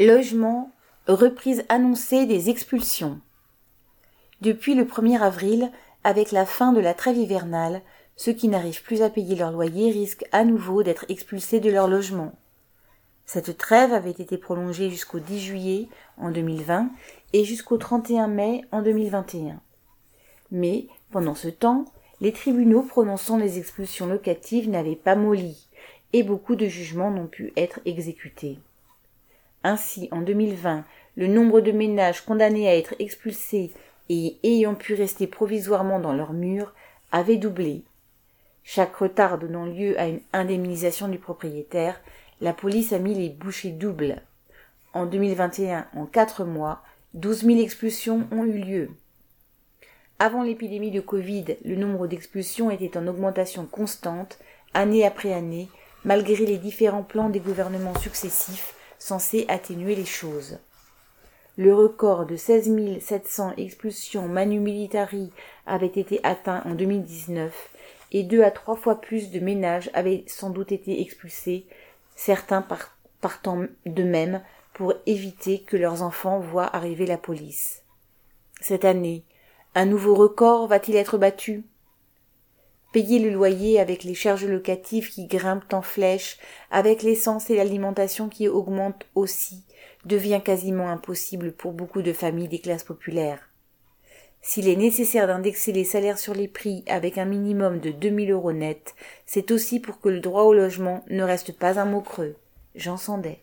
Logement, reprise annoncée des expulsions. Depuis le 1er avril, avec la fin de la trêve hivernale, ceux qui n'arrivent plus à payer leur loyer risquent à nouveau d'être expulsés de leur logement. Cette trêve avait été prolongée jusqu'au 10 juillet en 2020 et jusqu'au 31 mai en 2021. Mais, pendant ce temps, les tribunaux prononçant les expulsions locatives n'avaient pas molli et beaucoup de jugements n'ont pu être exécutés. Ainsi, en 2020, le nombre de ménages condamnés à être expulsés et ayant pu rester provisoirement dans leurs murs avait doublé. Chaque retard donnant lieu à une indemnisation du propriétaire, la police a mis les bouchées doubles. En 2021, en quatre mois, 12 000 expulsions ont eu lieu. Avant l'épidémie de Covid, le nombre d'expulsions était en augmentation constante, année après année, malgré les différents plans des gouvernements successifs censés atténuer les choses. Le record de 16 700 expulsions manu militari avait été atteint en 2019 et deux à trois fois plus de ménages avaient sans doute été expulsés, certains partant de même pour éviter que leurs enfants voient arriver la police. Cette année, un nouveau record va-t-il être battu? Payer le loyer avec les charges locatives qui grimpent en flèche, avec l'essence et l'alimentation qui augmentent aussi, devient quasiment impossible pour beaucoup de familles des classes populaires. S'il est nécessaire d'indexer les salaires sur les prix avec un minimum de 2000 euros net, c'est aussi pour que le droit au logement ne reste pas un mot creux. J'en Sandais.